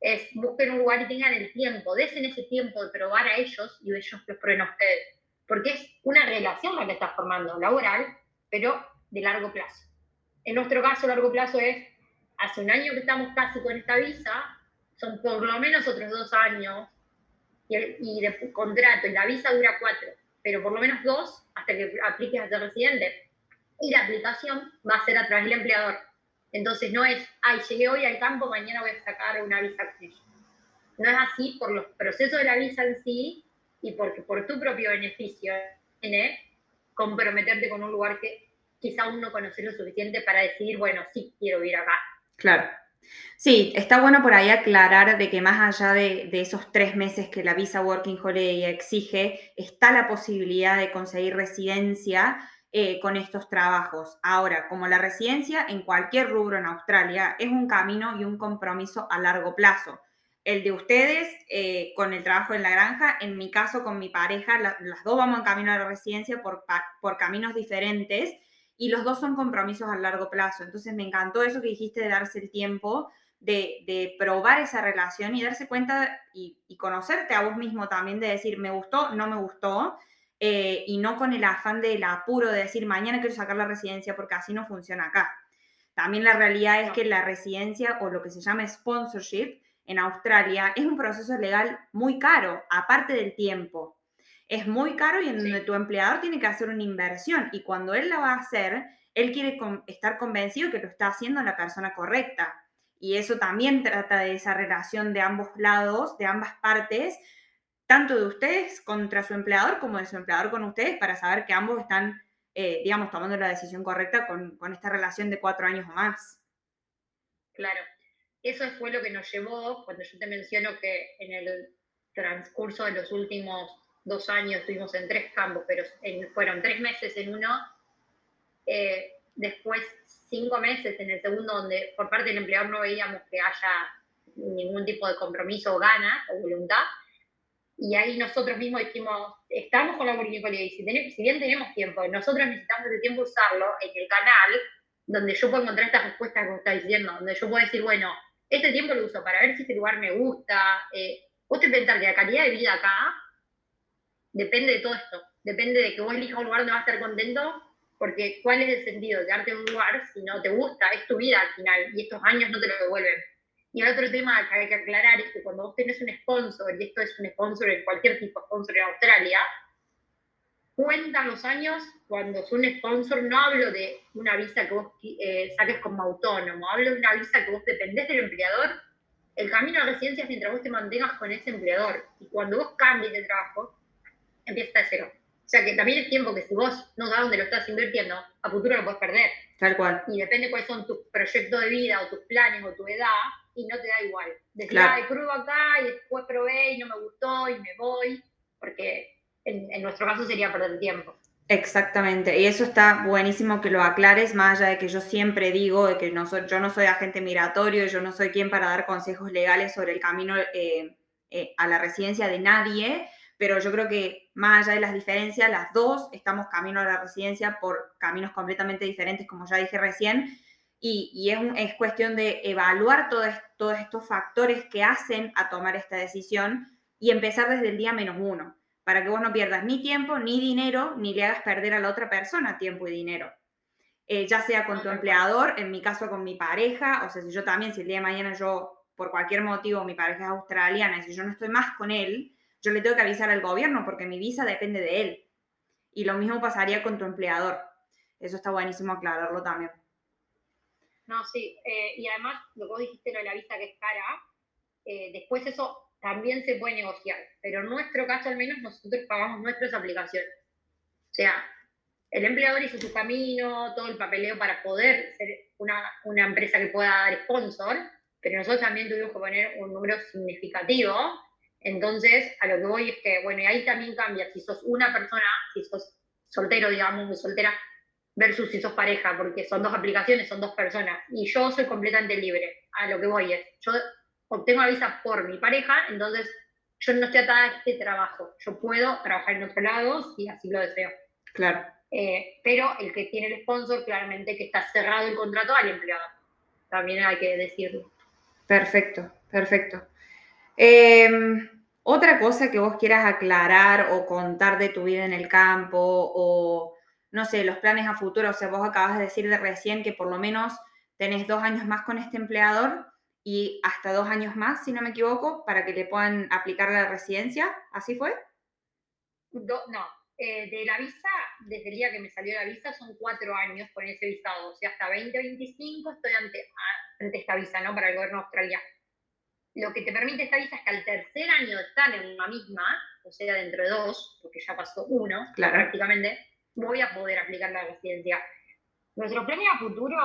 es busquen un lugar y tengan el tiempo, desen ese tiempo de probar a ellos y ellos que prueben a ustedes. Porque es una relación la que estás formando, laboral, pero de largo plazo. En nuestro caso, largo plazo es, hace un año que estamos casi con esta visa, son por lo menos otros dos años, y, y de contrato, y la visa dura cuatro pero por lo menos dos hasta que apliques a ser residente. Y la aplicación va a ser a través del empleador. Entonces no es, ay, llegué hoy al campo, mañana voy a sacar una visa con No es así por los procesos de la visa en sí y porque por tu propio beneficio tiene comprometerte con un lugar que quizá aún no conoces lo suficiente para decidir, bueno, sí quiero ir acá. Claro. Sí, está bueno por ahí aclarar de que más allá de, esos tres meses que la visa Working Holiday exige, está la posibilidad de conseguir residencia eh, con estos trabajos. Ahora, como la residencia en cualquier rubro en Australia es un camino y un compromiso a largo plazo. El de ustedes eh, con el trabajo en la granja, en mi caso con mi pareja, las dos vamos en camino a la residencia por caminos diferentes y los dos son compromisos a largo plazo. Entonces me encantó eso que dijiste de darse el tiempo de, probar esa relación y darse cuenta y, conocerte a vos mismo también, de decir, me gustó, no me gustó, eh, y no con el afán del apuro de decir, mañana quiero sacar la residencia porque así no funciona acá. También la realidad es que la residencia o lo que se llama sponsorship en Australia es un proceso legal muy caro, aparte del tiempo es muy caro y en donde tu empleador tiene que hacer una inversión y cuando él la va a hacer, él quiere estar convencido que lo está haciendo la persona correcta. Y eso también trata de esa relación de ambos lados, de ambas partes, tanto de ustedes contra su empleador como de su empleador con ustedes, para saber que ambos están, eh, digamos, tomando la decisión correcta con, con esta relación de cuatro años o más. Claro, eso fue lo que nos llevó, cuando yo te menciono que en el transcurso de los últimos dos años, estuvimos en tres campos, pero fueron tres meses en uno, eh, después cinco meses en el segundo, donde por parte del empleador no veíamos que haya ningún tipo de compromiso o gana o voluntad, Y ahí nosotros mismos dijimos, estamos con la bonicolía y si, si bien tenemos tiempo, nosotros necesitamos el tiempo usarlo en el canal donde yo puedo encontrar estas respuestas que vos estás diciendo, donde yo puedo decir, bueno, este tiempo lo uso para ver si este lugar me gusta. Eh, vos te pensar que la calidad de vida acá depende de todo esto. Depende de que vos elijas un lugar donde vas a estar contento, porque ¿cuál es el sentido de darte un lugar si no te gusta? Es tu vida al final y estos años no te lo devuelven. Y el otro tema que hay que aclarar es que cuando vos tenés un sponsor, y esto es un sponsor en cualquier tipo de sponsor en Australia, cuentan los años cuando es un sponsor, no hablo de una visa que vos eh, saques como autónomo, hablo de una visa que vos dependés del empleador. El camino a residencia es mientras vos te mantengas con ese empleador. Y cuando vos cambies de trabajo, empieza de cero. O sea que también es tiempo que si vos no sabes dónde lo estás invirtiendo, a futuro lo puedes perder. Tal cual. Y depende cuáles son tus proyectos de vida o tus planes o tu edad, y no te da igual. Decir, claro. pruebo acá y después probé y no me gustó y me voy, porque en, nuestro caso sería perder tiempo. Exactamente, y eso está buenísimo que lo aclares, más allá de que yo siempre digo de que no soy, yo no soy agente migratorio, yo no soy quien para dar consejos legales sobre el camino eh, eh, a la residencia de nadie, pero yo creo que más allá de las diferencias, las dos estamos camino a la residencia por caminos completamente diferentes, como ya dije recién, y, es, es, cuestión de evaluar todos estos factores que hacen a tomar esta decisión y empezar desde el día menos uno para que vos no pierdas ni tiempo, ni dinero, ni le hagas perder a la otra persona tiempo y dinero. Eh, ya sea con tu empleador, en mi caso con mi pareja, o sea, si yo también, si el día de mañana yo, por cualquier motivo, mi pareja es australiana y si yo no estoy más con él, yo le tengo que avisar al gobierno porque mi visa depende de él. Y lo mismo pasaría con tu empleador. Eso está buenísimo aclararlo también. No, sí, eh, y además lo que vos dijiste, lo de la visa que es cara, eh, después eso también se puede negociar, pero en nuestro caso al menos nosotros pagamos nuestras aplicaciones. O sea, el empleador hizo su camino, todo el papeleo para poder ser una, una empresa que pueda dar sponsor, pero nosotros también tuvimos que poner un número significativo. Entonces, a lo que voy es que, bueno, y ahí también cambia si sos una persona, si sos soltero, digamos, muy soltera, versus si sos pareja, porque son dos aplicaciones, son dos personas. Y yo soy completamente libre. A lo que voy es, yo obtengo la visa por mi pareja, entonces yo no estoy atada a este trabajo. Yo puedo trabajar en otro lado si así lo deseo. Claro. Eh, pero el que tiene el sponsor, claramente que está cerrado el contrato al empleado. También hay que decirlo. Perfecto, perfecto. Em, otra cosa que vos quieras aclarar o contar de tu vida en el campo o, no sé, los planes a futuro. O sea, vos acabas de decir de recién que por lo menos tenés dos años más con este empleador y hasta dos años más, si no me equivoco, para que le puedan aplicar la residencia. ¿Así fue? no, eh, de la visa, desde el día que me salió la visa, son cuatro años con ese visado. O sea, hasta 2025 estoy ante, ante esta visa, ¿no? Para el gobierno australiano. Lo que te permite esta visa es que al tercer año de estar en la misma, o sea, dentro de dos, porque ya pasó uno, prácticamente, voy a poder aplicar la residencia. Nuestro premio a futuro,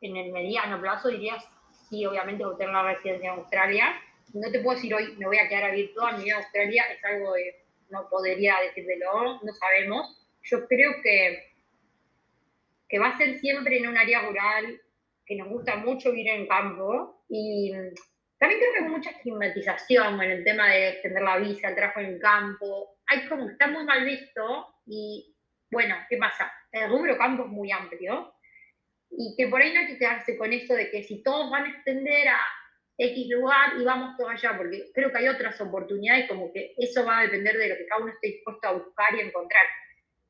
en el mediano plazo, dirías sí, obviamente voy a tener una residencia en Australia. No te puedo decir hoy me voy a quedar a vivir toda mi vida en Australia, es algo que no podría decírtelo, no sabemos. Yo creo que, que va a ser siempre en un área rural, que nos gusta mucho vivir en campo y también creo que hay mucha estigmatización en el tema de extender la visa, el trabajo en el campo. Hay como que está muy mal visto y bueno, ¿qué pasa? El rubro campo es muy amplio y que por ahí no hay que quedarse con eso de que si todos van a extender a X lugar y vamos todos allá, porque creo que hay otras oportunidades, como que eso va a depender de lo que cada uno esté dispuesto a buscar y encontrar.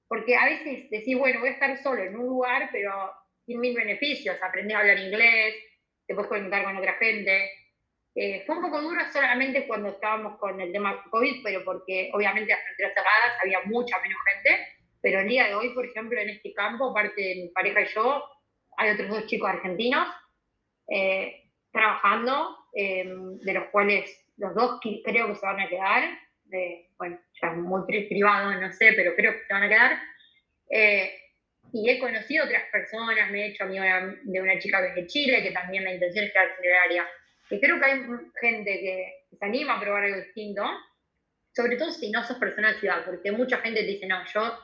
Porque a veces decís, bueno, voy a estar solo en un lugar, pero sin mil beneficios, aprender a hablar inglés, te puedes conectar con otra gente. Eh, fue un poco duro solamente cuando estábamos con el tema COVID, pero porque obviamente las fronteras cerradas había mucha menos gente, pero el día de hoy, por ejemplo, en este campo, aparte de mi pareja y yo, hay otros dos chicos argentinos eh, trabajando, em, de los cuales los dos creo que se van a quedar. bueno, ya muy privado, no sé, pero creo que se van a quedar. Eh, y he conocido otras personas, me he hecho amigo de una chica que es de Chile, que también la intención es quedarse en el área. Y creo que hay gente que se anima a probar algo distinto, sobre todo si no sos persona de ciudad, porque mucha gente te dice, no, yo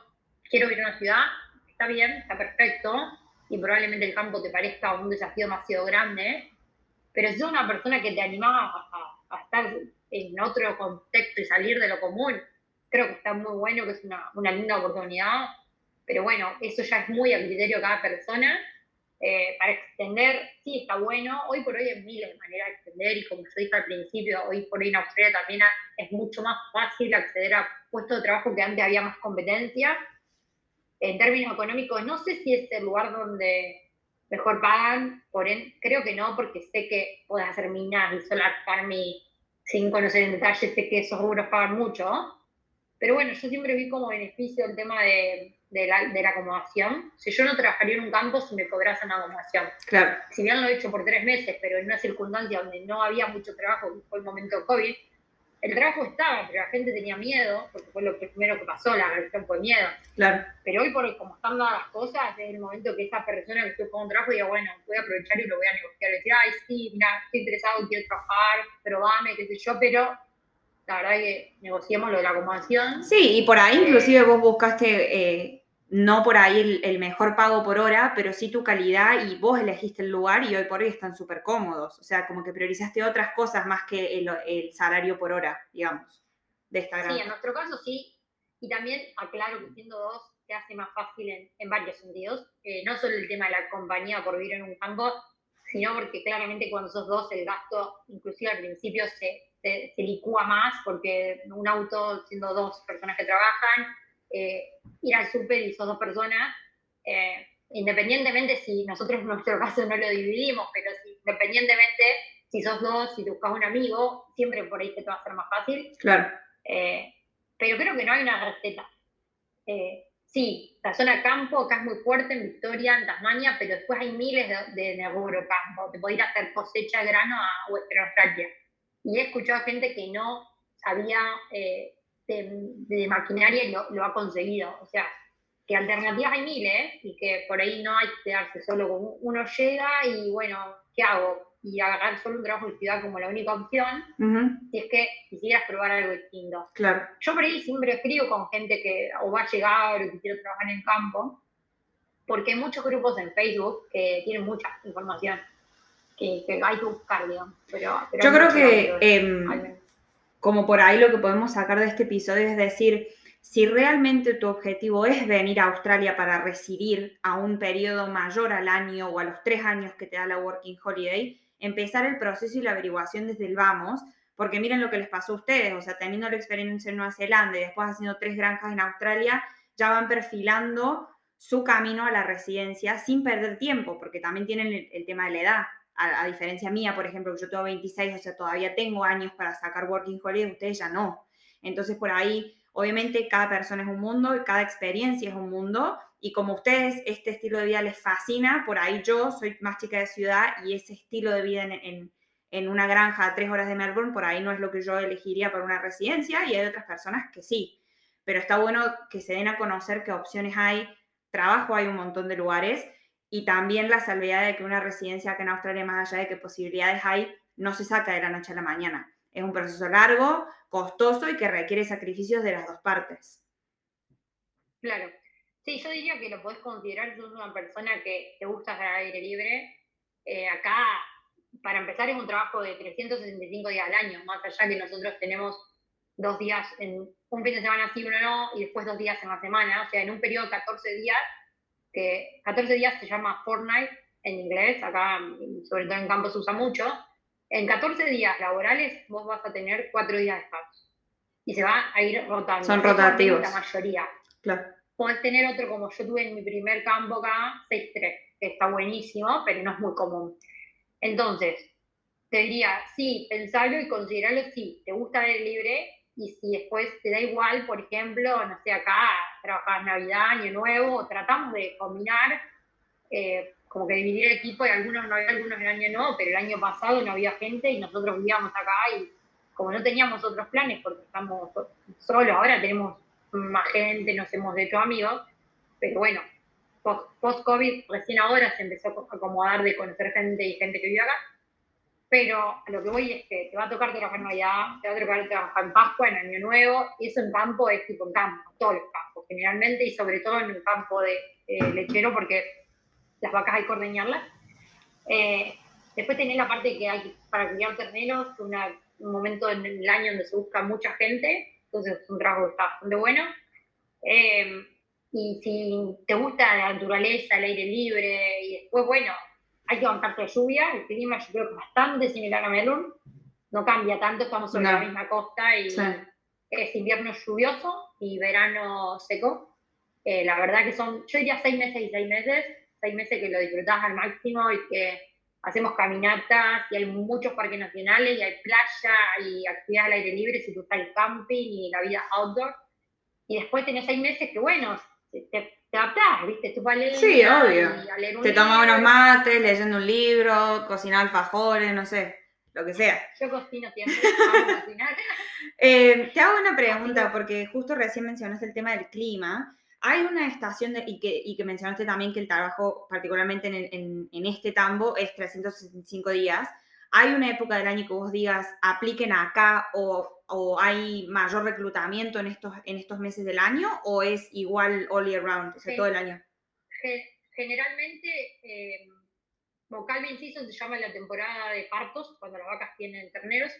quiero ir a una ciudad, está bien, está perfecto, y probablemente el campo te parezca un desafío demasiado grande, pero si sos una persona que te animaba a, estar en otro contexto y salir de lo común, creo que está muy bueno, que es una, una linda oportunidad, pero bueno, eso ya es muy a criterio de cada persona. Eh, para extender, sí está bueno. Hoy por hoy hay miles de maneras de extender y como yo dije al principio, hoy por hoy en Australia también es mucho más fácil acceder a puestos de trabajo que antes había más competencia. En términos económicos, no sé si es el lugar donde mejor pagan, por creo que no, porque sé que puedes hacer minas y solar farming sin conocer en detalle, sé que esos rubros pagan mucho. Pero bueno, yo siempre vi como beneficio el tema de de la, de la acomodación. Si yo no trabajaría en un campo, si me cobrasen una acomodación. Claro. Si bien lo he hecho por tres meses, pero en una circunstancia donde no había mucho trabajo, fue el momento de COVID, el trabajo estaba, pero la gente tenía miedo, porque fue lo primero que pasó, la reacción fue miedo. Claro. Pero hoy, por como están dadas las cosas, es el momento que esa persona que estoy con un trabajo diga, bueno, voy a aprovechar y lo voy a negociar. Decir, ay, sí, mira, estoy interesado, quiero trabajar, probame, qué sé yo, pero la verdad que negociemos lo de la acomodación. Sí, y por ahí inclusive vos buscaste eh, no por ahí el, mejor pago por hora, pero sí tu calidad y vos elegiste el lugar y hoy por hoy están súper cómodos. O sea, como que priorizaste otras cosas más que el, salario por hora, digamos, de esta Sí, en nuestro caso sí. Y también aclaro que siendo dos te hace más fácil en, varios sentidos. Eh, no solo el tema de la compañía por vivir en un campo, sino porque claramente cuando sos dos el gasto, inclusive al principio, se, se, se licúa más porque un auto, siendo dos personas que trabajan, eh, ir al súper y son dos personas, eh, independientemente si nosotros en nuestro caso no lo dividimos, pero si, independientemente si sos dos, si te buscas un amigo, siempre por ahí te va a ser más fácil. Claro. Eh, pero creo que no hay una receta. sí, la zona campo acá es muy fuerte en Victoria, en Tasmania, pero después hay miles de, de, de campo. Te podés ir a hacer cosecha de grano a Western Australia. Y he escuchado gente que no sabía de, maquinaria y lo, ha conseguido. O sea, que alternativas hay miles y que por ahí no hay que quedarse solo con uno llega y bueno, ¿qué hago? Y agarrar solo un trabajo de ciudad como la única opción, si es que quisieras probar algo distinto. Claro. Yo por ahí siempre escribo con gente que o va a llegar o que quiere trabajar en el campo, porque hay muchos grupos en Facebook que tienen mucha información que, hay que buscar, digamos. Pero, Yo creo que como por ahí lo que podemos sacar de este episodio es decir, si realmente tu objetivo es venir a Australia para residir a un periodo mayor al año o a los tres años que te da la Working Holiday, empezar el proceso y la averiguación desde el vamos, porque miren lo que les pasó a ustedes, o sea, teniendo la experiencia en Nueva Zelanda y después haciendo tres granjas en Australia, ya van perfilando su camino a la residencia sin perder tiempo, porque también tienen el tema de la edad a, diferencia mía, por ejemplo, yo tengo 26, o sea, todavía tengo años para sacar Working Holiday, ustedes ya no. Entonces, por ahí, obviamente, cada persona es un mundo y cada experiencia es un mundo. Y como ustedes, este estilo de vida les fascina, por ahí yo soy más chica de ciudad y ese estilo de vida en, en, una granja a tres horas de Melbourne, por ahí no es lo que yo elegiría para una residencia y hay otras personas que sí. Pero está bueno que se den a conocer qué opciones hay. Trabajo hay un montón de lugares y también la salvedad de que una residencia acá en Australia, más allá de que posibilidades hay, no se saca de la noche a la mañana. Es un proceso largo, costoso y que requiere sacrificios de las dos partes. Claro. Sí, yo diría que lo podés considerar, si sos una persona que te gusta estar aire libre. Eh, acá, para empezar, es un trabajo de 365 días al año, más allá que nosotros tenemos dos días, en un fin de semana sí, uno no, y después dos días en la semana. O sea, en un periodo de 14 días que 14 días se llama Fortnite en inglés, acá sobre todo en campo se usa mucho. En 14 días laborales vos vas a tener 4 días de descanso y se va a ir rotando. Son rotativos. La mayoría. Claro. Podés tener otro como yo tuve en mi primer campo acá, 6-3, que está buenísimo, pero no es muy común. Entonces, te diría, sí, pensarlo y considerarlo, sí, te gusta el libre, y si después te da igual, por ejemplo, no sé, acá trabajar Navidad, Año Nuevo, tratamos de combinar, eh, como que dividir el equipo y algunos no había, algunos en Año Nuevo, pero el año pasado no había gente y nosotros vivíamos acá y como no teníamos otros planes porque estamos solos, ahora tenemos más gente, nos hemos hecho amigos, pero bueno, post-COVID recién ahora se empezó a acomodar de conocer gente y gente que vive acá pero lo que voy es que te va a tocar trabajar en Navidad, te va a tocar trabajar en Pascua, en Año Nuevo, y eso en campo es tipo en campo, todos los campos generalmente, y sobre todo en el campo de lechero, porque las vacas hay que ordeñarlas. Eh, después tenés la parte que hay para criar terneros, una, un momento en el año donde se busca mucha gente, entonces es un trabajo está bastante bueno. Eh, y si te gusta la naturaleza, el aire libre, y después, bueno, hay que bancar la lluvia, el clima yo creo que es bastante similar a Melbourne, no cambia tanto, estamos sobre la misma costa y es invierno lluvioso y verano seco. Eh, la verdad que son, yo diría seis meses y seis meses, seis meses que lo disfrutás al máximo y que hacemos caminatas y hay muchos parques nacionales y hay playa y actividades al aire libre si te gusta el camping y la vida outdoor. Y después tenés seis meses que, bueno, te, te adaptás, ¿viste? Tú vas leer, Sí, obvio. te tomas unos mates, leyendo un libro, cocinar alfajores, no sé, lo que sea. Yo cocino siempre, cocinar. Eh, te hago una pregunta, porque justo recién mencionaste el tema del clima. Hay una estación, de, y, que, y que mencionaste también que el trabajo, particularmente en, en, este tambo, es 365 días. ¿Hay una época del año que vos digas, apliquen acá o, o, hay mayor reclutamiento en estos, en estos meses del año o es igual all year round, o sea, todo el año? Generalmente, eh, Calvin Season se llama la temporada de partos, cuando las vacas tienen terneros.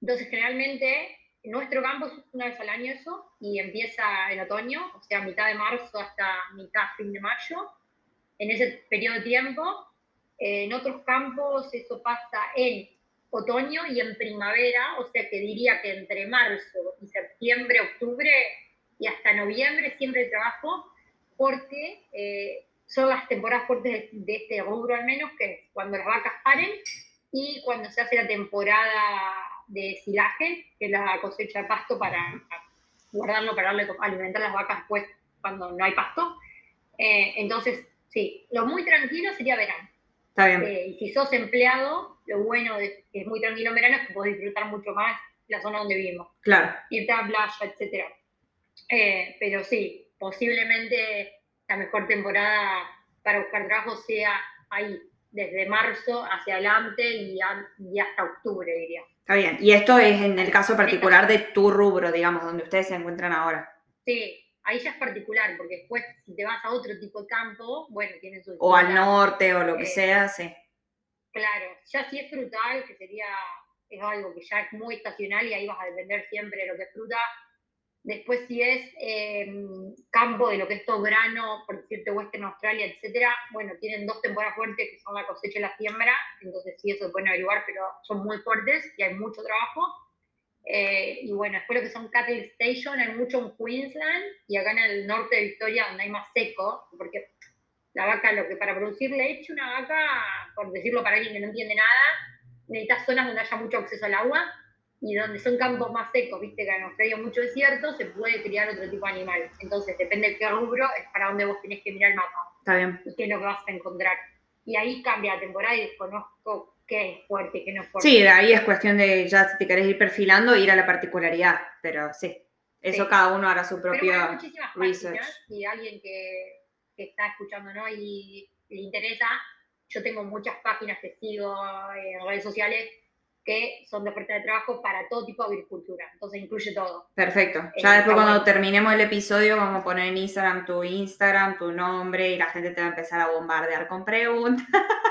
Entonces, generalmente nuestro campo es una vez al año eso y empieza en otoño, o sea, mitad de marzo hasta mitad, fin de mayo. En ese periodo de tiempo, en otros campos eso pasa en otoño y en primavera, o sea que diría que entre marzo y septiembre, octubre y hasta noviembre siempre trabajo porque eh, son las temporadas fuertes de, este rubro al menos, que es cuando las vacas paren y cuando se hace la temporada de silaje, que es la cosecha de pasto para guardarlo, para darle, alimentar las vacas después cuando no hay pasto. Eh, entonces, sí, lo muy tranquilo sería verano. Está bien. Eh, y si sos empleado, lo bueno de que es muy tranquilo en verano es que podés disfrutar mucho más la zona donde vivimos. Claro. Irte a playa, etc. Eh, pero sí, posiblemente la mejor temporada para buscar trabajo sea ahí, desde marzo hacia adelante y, y hasta octubre, diría. Está bien. Y esto es en el caso particular de tu rubro, digamos, donde ustedes se encuentran ahora. Sí, ahí ya es particular, porque después si te vas a otro tipo de campo, bueno, tienes su... O al norte o lo que eh, sea, sí. Claro, ya si es frutal, que sería, es algo que ya es muy estacional y ahí vas a depender siempre de lo que es fruta, Después, si es em, campo de lo que es todo grano, por decirte Western Australia, etcétera, bueno, tienen dos temporadas fuertes que son la cosecha y la siembra, entonces sí, eso se pueden averiguar, pero son muy fuertes y hay mucho trabajo. Eh, y bueno, después lo que son cattle station, hay mucho en Queensland y acá en el norte de Victoria, donde hay más seco, porque la vaca, lo que para producir leche, una vaca, por decirlo para alguien que no entiende nada, necesitas zonas donde haya mucho acceso al agua y donde son campos más secos, viste que en Australia mucho desierto, se puede criar otro tipo de animal. Entonces, depende de qué rubro, es para donde vos tenés que mirar el mapa. Está bien. Y qué es lo que vas a encontrar. Y ahí cambia la temporada y desconozco qué es fuerte, qué no es fuerte. Sí, ahí es cuestión de ya si te querés ir perfilando, ir a la particularidad, pero sí. Eso cada uno hará su propio research. Y alguien que, que está escuchando ¿no? y le interesa, yo tengo muchas páginas que sigo en redes sociales que son de oferta de trabajo para todo tipo de agricultura. Entonces incluye todo. Perfecto. Eh, ya después cuando terminemos el episodio vamos a poner en Instagram tu Instagram, tu nombre y la gente te va a empezar a bombardear con preguntas.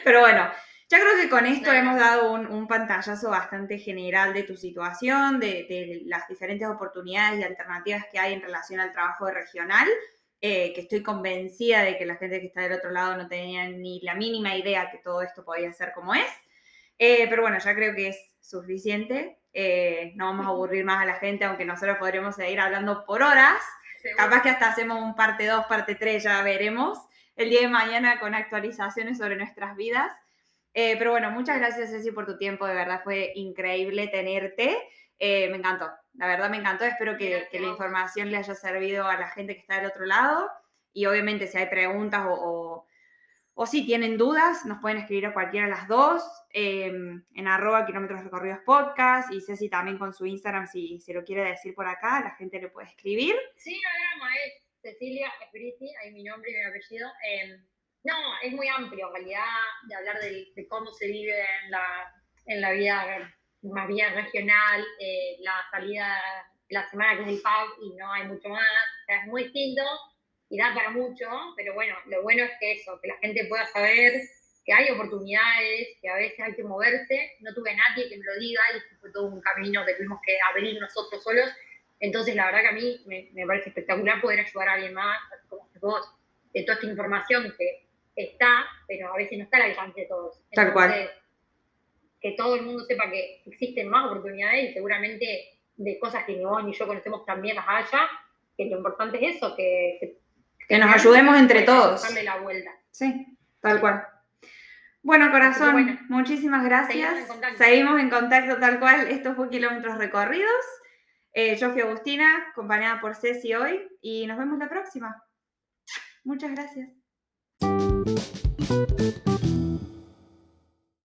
Pero bueno, ya creo que con esto hemos dado un, pantallazo bastante general de tu situación, de, de, las diferentes oportunidades y alternativas que hay en relación al trabajo regional. Eh, que estoy convencida de que la gente que está del otro lado no tenía ni la mínima idea que todo esto podía ser como es. Eh, pero bueno, ya creo que es suficiente. Eh, no vamos a aburrir más a la gente, aunque nosotros podremos seguir hablando por horas. Capaz que hasta hacemos un parte 2, parte 3, ya veremos el día de mañana con actualizaciones sobre nuestras vidas. pero bueno, muchas gracias Ceci por tu tiempo, de verdad fue increíble tenerte. me encantó. La verdad me encantó, espero que, la información le haya servido a la gente que está del otro lado y obviamente si hay preguntas o, o, si tienen dudas, nos pueden escribir a cualquiera de las dos em, en arroba kilómetros recorridos podcast y Ceci también con su Instagram si se lo quiere decir por acá, la gente le puede escribir. Sí, no drama, es Cecilia Espiriti, ahí mi nombre y mi apellido. Em, no, es muy amplio en realidad de hablar de, de cómo se vive en la, en la vida más bien regional, eh, la salida la semana que es el pub y no hay mucho más, o sea, es muy distinto y da para mucho, pero bueno, lo bueno es que eso, que la gente pueda saber que hay oportunidades, que a veces hay que moverse. No tuve a nadie que me lo diga y fue todo un camino que tuvimos que abrir nosotros solos. Entonces, la verdad que a mí me, me parece espectacular poder ayudar a alguien más, como vos, de toda esta información que está, pero a veces no está al alcance de todos. Tal cual. Que todo el mundo sepa que existen más oportunidades y seguramente de cosas que ni vos ni yo conocemos también las haya, que lo importante es eso, que, que, nos ayudemos entre todos. Darle la vuelta. Sí, tal cual. Bueno, corazón, muchísimas gracias. Seguimos en, contacto tal cual. Esto fue Kilómetros Recorridos. Eh, yo fui Agustina, acompañada por Ceci hoy, y nos vemos la próxima. Muchas gracias.